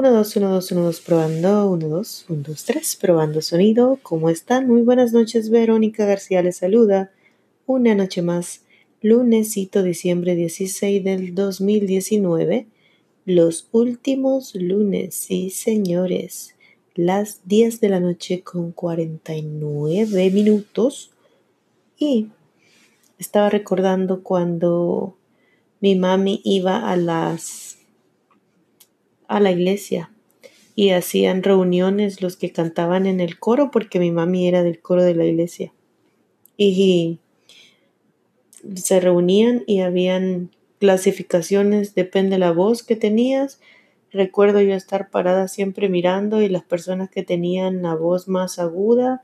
1, 2, 1, 2, 1, 2, probando. 1, 2, 1, 2, 3, probando sonido. ¿Cómo están? Muy buenas noches. Verónica García les saluda. Una noche más, lunesito, diciembre 16 del 2019. Los últimos lunes, sí señores. Las 10 de la noche con 49 minutos. Y estaba recordando cuando mi mami iba a las a la iglesia y hacían reuniones los que cantaban en el coro porque mi mami era del coro de la iglesia. Y se reunían y habían clasificaciones, depende de la voz que tenías. Recuerdo yo estar parada siempre mirando y las personas que tenían la voz más aguda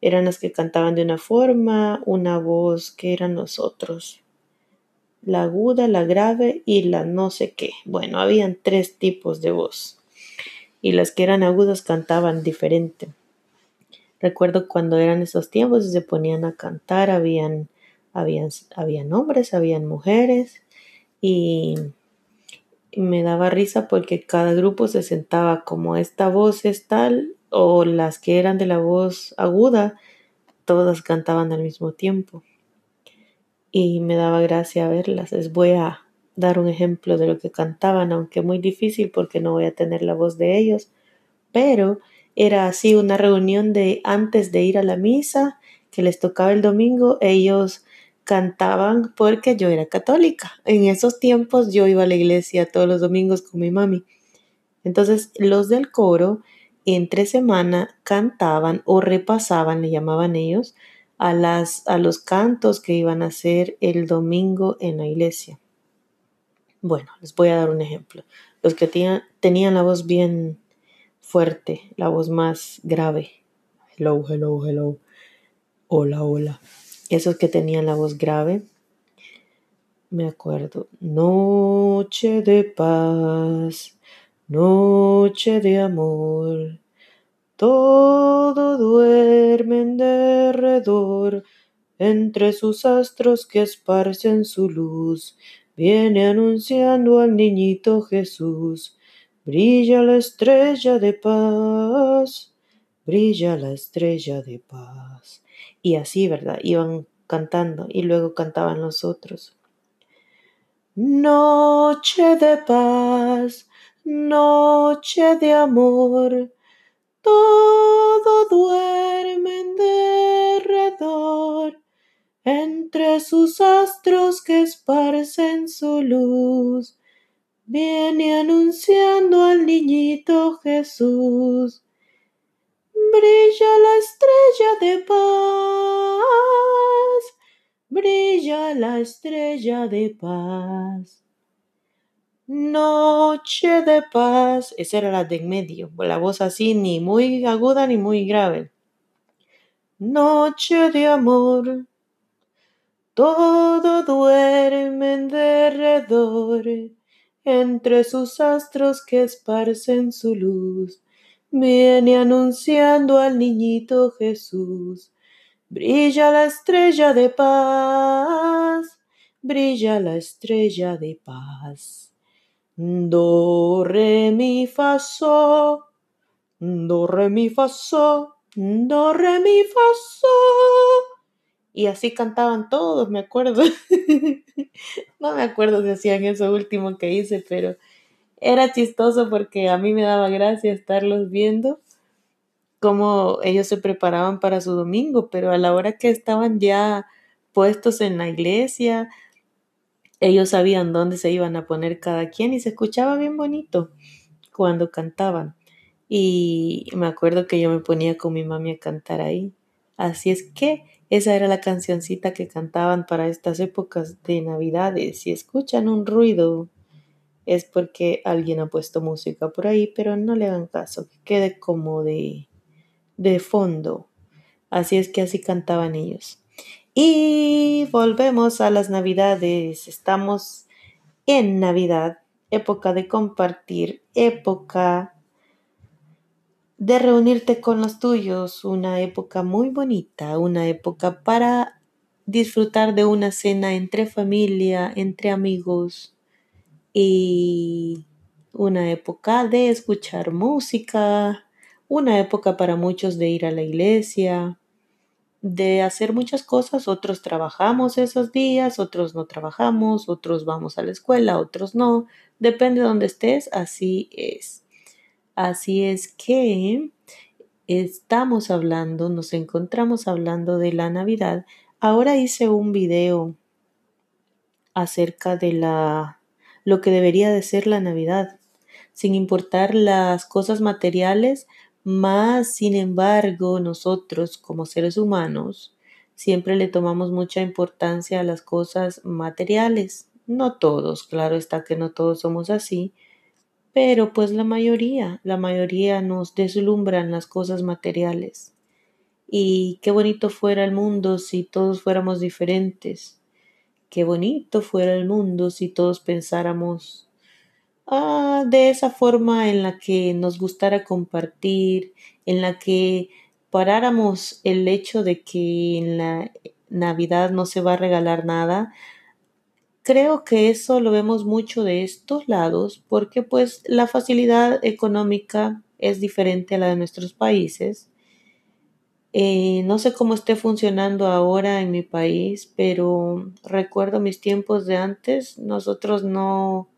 eran las que cantaban de una forma, una voz que eran nosotros la aguda, la grave y la no sé qué. Bueno, habían tres tipos de voz y las que eran agudas cantaban diferente. Recuerdo cuando eran esos tiempos y se ponían a cantar, habían, habían, habían hombres, habían mujeres y, me daba risa porque cada grupo se sentaba como esta voz es tal o las que eran de la voz aguda, todas cantaban al mismo tiempo y me daba gracia verlas. Les voy a dar un ejemplo de lo que cantaban, aunque muy difícil porque no voy a tener la voz de ellos, pero era así una reunión de antes de ir a la misa que les tocaba el domingo, ellos cantaban porque yo era católica. En esos tiempos yo iba a la iglesia todos los domingos con mi mami. Entonces los del coro entre semana cantaban o repasaban, le llamaban ellos, a, las, a los cantos que iban a hacer el domingo en la iglesia. Bueno, les voy a dar un ejemplo. Los que tenían, tenían la voz bien fuerte, la voz más grave. Hello, hello, hello. Hola, hola. Esos que tenían la voz grave, me acuerdo. Noche de paz, noche de amor. Todo duerme en derredor, entre sus astros que esparcen su luz, viene anunciando al niñito Jesús. Brilla la estrella de paz, brilla la estrella de paz. Y así, ¿verdad? Iban cantando y luego cantaban los otros. Noche de paz, noche de amor, todo duerme en derredor, entre sus astros que esparcen su luz, viene anunciando al niñito Jesús. Brilla la estrella de paz, brilla la estrella de paz. Noche de paz. Esa era la de en medio. La voz así, ni muy aguda ni muy grave. Noche de amor. Todo duerme en derredor. Entre sus astros que esparcen su luz. Viene anunciando al niñito Jesús. Brilla la estrella de paz. Brilla la estrella de paz. Do, re, mi, fa, so. Do, re, mi, fa, so. Do, re, mi, fa, so. Y así cantaban todos, me acuerdo. no me acuerdo si hacían eso último que hice, pero era chistoso porque a mí me daba gracia estarlos viendo cómo ellos se preparaban para su domingo, pero a la hora que estaban ya puestos en la iglesia, ellos sabían dónde se iban a poner cada quien y se escuchaba bien bonito cuando cantaban. Y me acuerdo que yo me ponía con mi mami a cantar ahí. Así es que esa era la cancioncita que cantaban para estas épocas de Navidades. Si escuchan un ruido es porque alguien ha puesto música por ahí, pero no le hagan caso, que quede como de, de fondo. Así es que así cantaban ellos. Y volvemos a las navidades. Estamos en Navidad, época de compartir, época de reunirte con los tuyos, una época muy bonita, una época para disfrutar de una cena entre familia, entre amigos y una época de escuchar música, una época para muchos de ir a la iglesia, de hacer muchas cosas. Otros trabajamos esos días, otros no trabajamos, otros vamos a la escuela, otros no. Depende de donde estés, así es. Así es que estamos hablando, nos encontramos hablando de la Navidad. Ahora hice un video acerca de la lo que debería de ser la Navidad, sin importar las cosas materiales, más sin embargo nosotros como seres humanos siempre le tomamos mucha importancia a las cosas materiales. No todos, claro está que no todos somos así, pero pues la mayoría, la mayoría nos deslumbran las cosas materiales. Y qué bonito fuera el mundo si todos fuéramos diferentes. Qué bonito fuera el mundo si todos pensáramos ah, de esa forma en la que nos gustara compartir, en la que paráramos el hecho de que en la Navidad no se va a regalar nada, Creo que eso lo vemos mucho de estos lados porque pues la facilidad económica es diferente a la de nuestros países. Eh, no sé cómo esté funcionando ahora en mi país, pero recuerdo mis tiempos de antes. Nosotros no,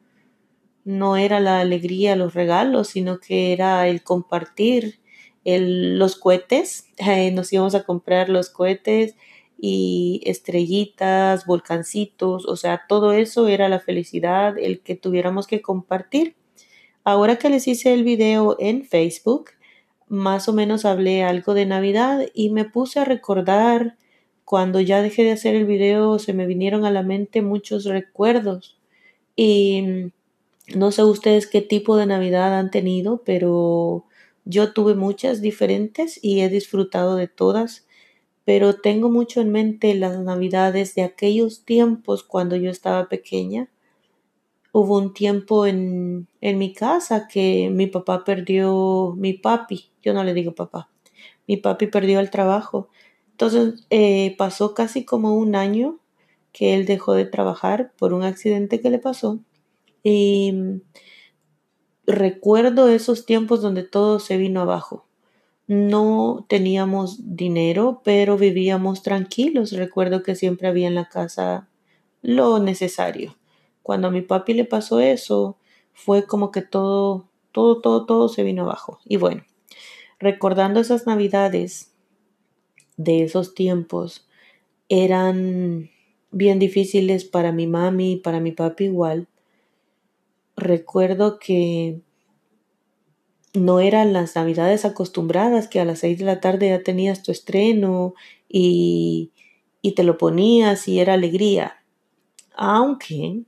no era la alegría, los regalos, sino que era el compartir los cohetes. Eh, nos íbamos a comprar los cohetes y estrellitas, volcancitos, o sea, todo eso era la felicidad, el que tuviéramos que compartir. Ahora que les hice el video en Facebook, más o menos hablé algo de Navidad y me puse a recordar cuando ya dejé de hacer el video, se me vinieron a la mente muchos recuerdos. Y no sé ustedes qué tipo de Navidad han tenido, pero yo tuve muchas diferentes y he disfrutado de todas pero tengo mucho en mente las navidades de aquellos tiempos cuando yo estaba pequeña. Hubo un tiempo en, en mi casa que mi papá perdió, mi papi, yo no le digo papá, mi papi perdió el trabajo. Entonces eh, pasó casi como un año que él dejó de trabajar por un accidente que le pasó. Y recuerdo esos tiempos donde todo se vino abajo. No teníamos dinero, pero vivíamos tranquilos. Recuerdo que siempre había en la casa lo necesario. Cuando a mi papi le pasó eso, fue como que todo, todo, todo, todo se vino abajo. Y bueno, recordando esas navidades de esos tiempos, eran bien difíciles para mi mami y para mi papi igual. Recuerdo que no eran las navidades acostumbradas que a las seis de la tarde ya tenías tu estreno y, y te lo ponías y era alegría. Aunque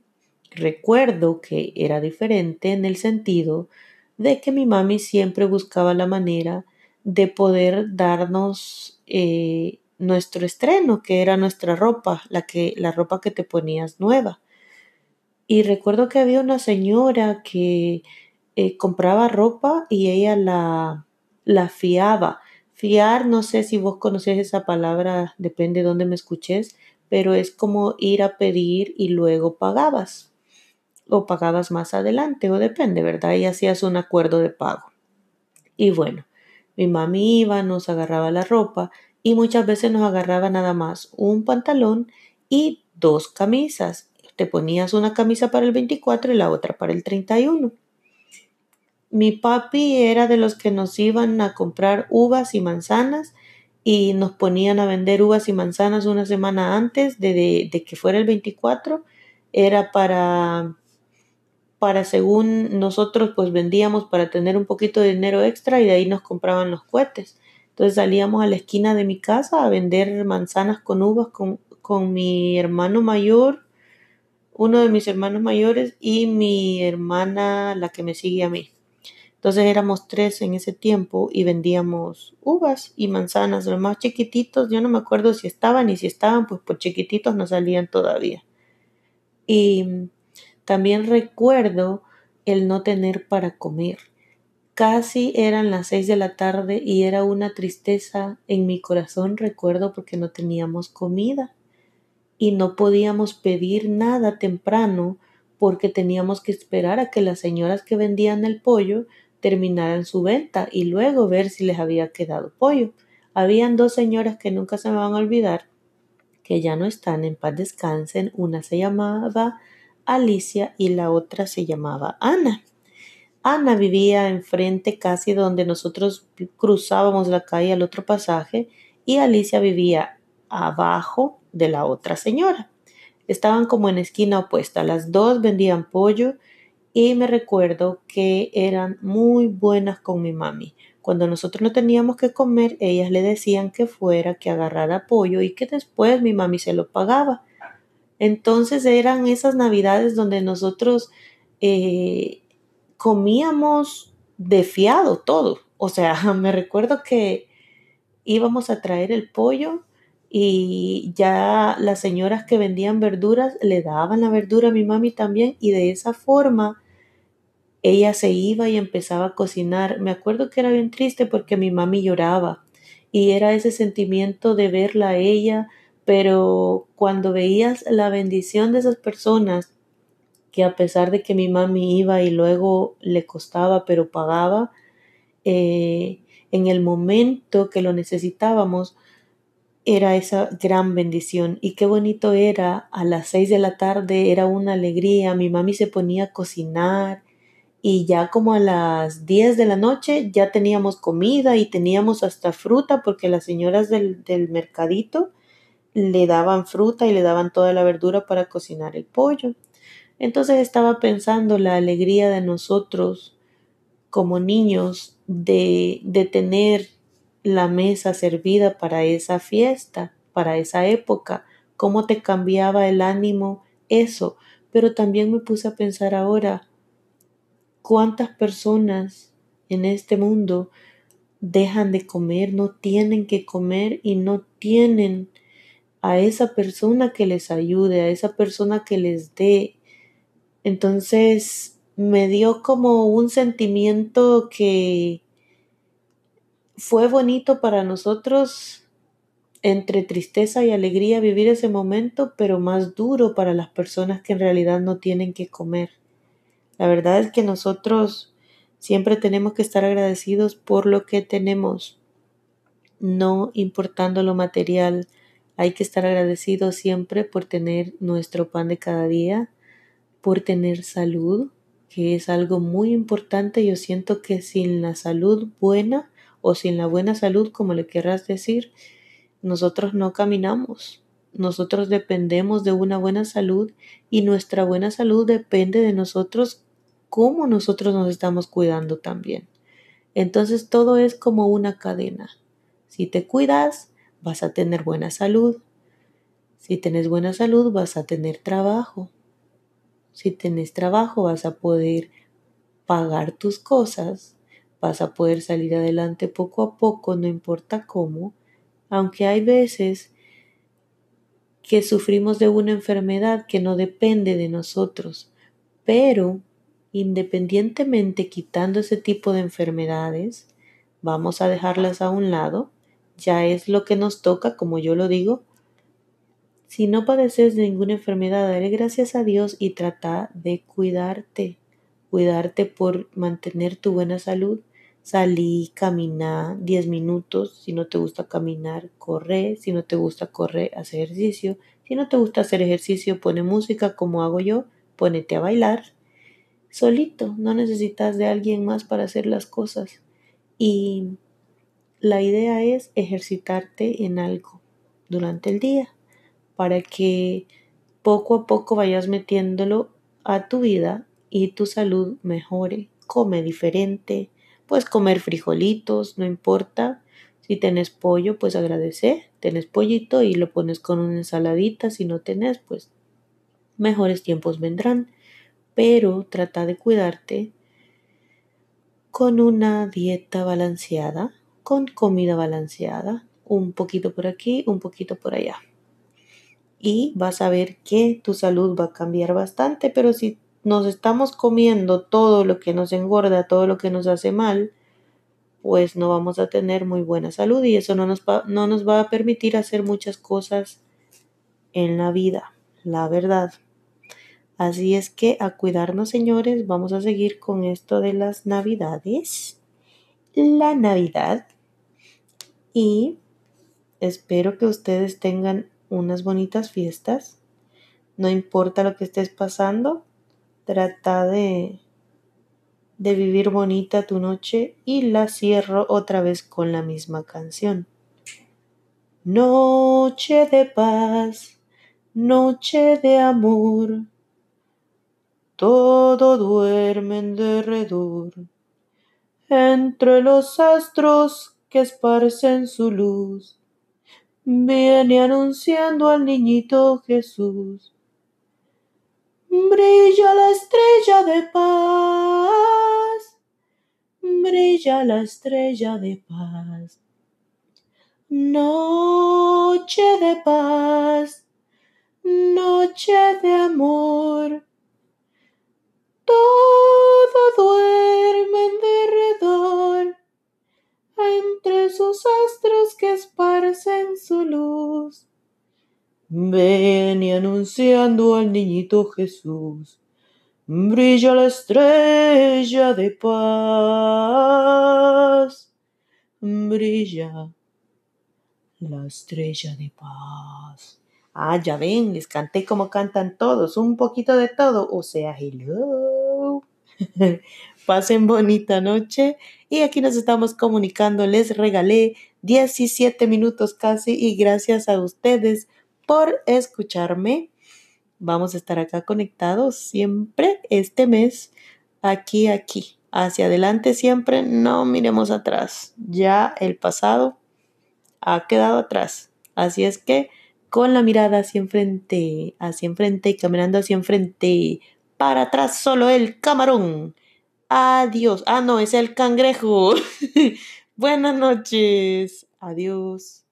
recuerdo que era diferente en el sentido de que mi mami siempre buscaba la manera de poder darnos eh, nuestro estreno, que era nuestra ropa, la, que, la ropa que te ponías nueva. Y recuerdo que había una señora que eh, compraba ropa y ella la, la fiaba. Fiar, no sé si vos conocés esa palabra, depende de dónde me escuches, pero es como ir a pedir y luego pagabas. O pagabas más adelante, o depende, ¿verdad? Y hacías un acuerdo de pago. Y bueno, mi mami iba, nos agarraba la ropa y muchas veces nos agarraba nada más un pantalón y dos camisas. Te ponías una camisa para el 24 y la otra para el 31. Mi papi era de los que nos iban a comprar uvas y manzanas y nos ponían a vender uvas y manzanas una semana antes de, que fuera el 24. Era para, para según nosotros pues vendíamos para tener un poquito de dinero extra y de ahí nos compraban los cohetes. Entonces salíamos a la esquina de mi casa a vender manzanas con uvas con, con mi hermano mayor, uno de mis hermanos mayores y mi hermana, la que me sigue a mí. Entonces éramos tres en ese tiempo y vendíamos uvas y manzanas, los más chiquititos, yo no me acuerdo si estaban y si estaban, pues por chiquititos no salían todavía. Y también recuerdo el no tener para comer. Casi eran las seis de la tarde y era una tristeza en mi corazón, recuerdo, porque no teníamos comida y no podíamos pedir nada temprano porque teníamos que esperar a que las señoras que vendían el pollo terminaran su venta y luego ver si les había quedado pollo. Habían dos señoras que nunca se me van a olvidar, que ya no están en paz descansen. Una se llamaba Alicia y la otra se llamaba Ana. Ana vivía enfrente casi donde nosotros cruzábamos la calle al otro pasaje y Alicia vivía abajo de la otra señora. Estaban como en esquina opuesta. Las dos vendían pollo y me recuerdo que eran muy buenas con mi mami. Cuando nosotros no teníamos que comer, ellas le decían que fuera, que agarrara pollo y que después mi mami se lo pagaba. Entonces eran esas navidades donde nosotros eh, comíamos de fiado todo. O sea, me recuerdo que íbamos a traer el pollo y ya las señoras que vendían verduras le daban la verdura a mi mami también y de esa forma ella se iba y empezaba a cocinar. Me acuerdo que era bien triste porque mi mami lloraba y era ese sentimiento de verla a ella, pero cuando veías la bendición de esas personas que a pesar de que mi mami iba y luego le costaba pero pagaba, eh, en el momento que lo necesitábamos, era esa gran bendición y qué bonito era a las seis de la tarde, era una alegría, mi mami se ponía a cocinar y ya como a las diez de la noche ya teníamos comida y teníamos hasta fruta porque las señoras del, del mercadito le daban fruta y le daban toda la verdura para cocinar el pollo. Entonces estaba pensando la alegría de nosotros como niños de, de tener la mesa servida para esa fiesta, para esa época, cómo te cambiaba el ánimo eso. Pero también me puse a pensar ahora, ¿cuántas personas en este mundo dejan de comer, no tienen que comer y no tienen a esa persona que les ayude, a esa persona que les dé? Entonces me dio como un sentimiento que fue bonito para nosotros entre tristeza y alegría vivir ese momento, pero más duro para las personas que en realidad no tienen que comer. La verdad es que nosotros siempre tenemos que estar agradecidos por lo que tenemos, no importando lo material. Hay que estar agradecidos siempre por tener nuestro pan de cada día, por tener salud, que es algo muy importante. Yo siento que sin la salud buena, o sin la buena salud, como le querrás decir, nosotros no caminamos. Nosotros dependemos de una buena salud y nuestra buena salud depende de nosotros, cómo nosotros nos estamos cuidando también. Entonces todo es como una cadena. Si te cuidas, vas a tener buena salud. Si tienes buena salud, vas a tener trabajo. Si tienes trabajo, vas a poder pagar tus cosas vas a poder salir adelante poco a poco, no importa cómo, aunque hay veces que sufrimos de una enfermedad que no depende de nosotros, pero independientemente quitando ese tipo de enfermedades, vamos a dejarlas a un lado, ya es lo que nos toca, como yo lo digo. Si no padeces de ninguna enfermedad, dale gracias a Dios y trata de cuidarte, cuidarte por mantener tu buena salud Salí, camina 10 minutos. Si no te gusta caminar, corre. Si no te gusta correr, haz ejercicio. Si no te gusta hacer ejercicio, pone música como hago yo. Ponete a bailar. Solito, no necesitas de alguien más para hacer las cosas. Y la idea es ejercitarte en algo durante el día para que poco a poco vayas metiéndolo a tu vida y tu salud mejore. Come diferente, Puedes comer frijolitos, no importa. Si tenés pollo, pues agradece. Tenés pollito y lo pones con una ensaladita. Si no tenés, pues mejores tiempos vendrán. Pero trata de cuidarte con una dieta balanceada, con comida balanceada, un poquito por aquí, un poquito por allá. Y vas a ver que tu salud va a cambiar bastante, pero si nos estamos comiendo todo lo que nos engorda, todo lo que nos hace mal, pues no vamos a tener muy buena salud y eso no nos, no nos va a permitir hacer muchas cosas en la vida, la verdad. Así es que a cuidarnos, señores, vamos a seguir con esto de las navidades. La Navidad. Y espero que ustedes tengan unas bonitas fiestas. No importa lo que estés pasando, trata de, de vivir bonita tu noche y la cierro otra vez con la misma canción. Noche de paz, noche de amor, todo duerme en derredor, entre los astros que esparcen su luz, viene anunciando al niñito Jesús. Brilla la estrella de paz, brilla la estrella de paz. Noche de paz, noche de amor. Todo duerme en derredor, entre sus astros que esparcen su luz. Ven y anunciando al niñito Jesús. Brilla la estrella de paz. Brilla la estrella de paz. Ah, ya ven, les canté como cantan todos, un poquito de todo, o sea, hello. Pasen bonita noche y aquí nos estamos comunicando. Les regalé 17 minutos casi y gracias a ustedes por escucharme. Vamos a estar acá conectados siempre este mes, aquí, aquí, hacia adelante siempre, no miremos atrás. Ya el pasado ha quedado atrás. Así es que con la mirada hacia enfrente, hacia enfrente y caminando hacia enfrente, para atrás solo el camarón. Adiós. Ah, no, es el cangrejo. Buenas noches. Adiós.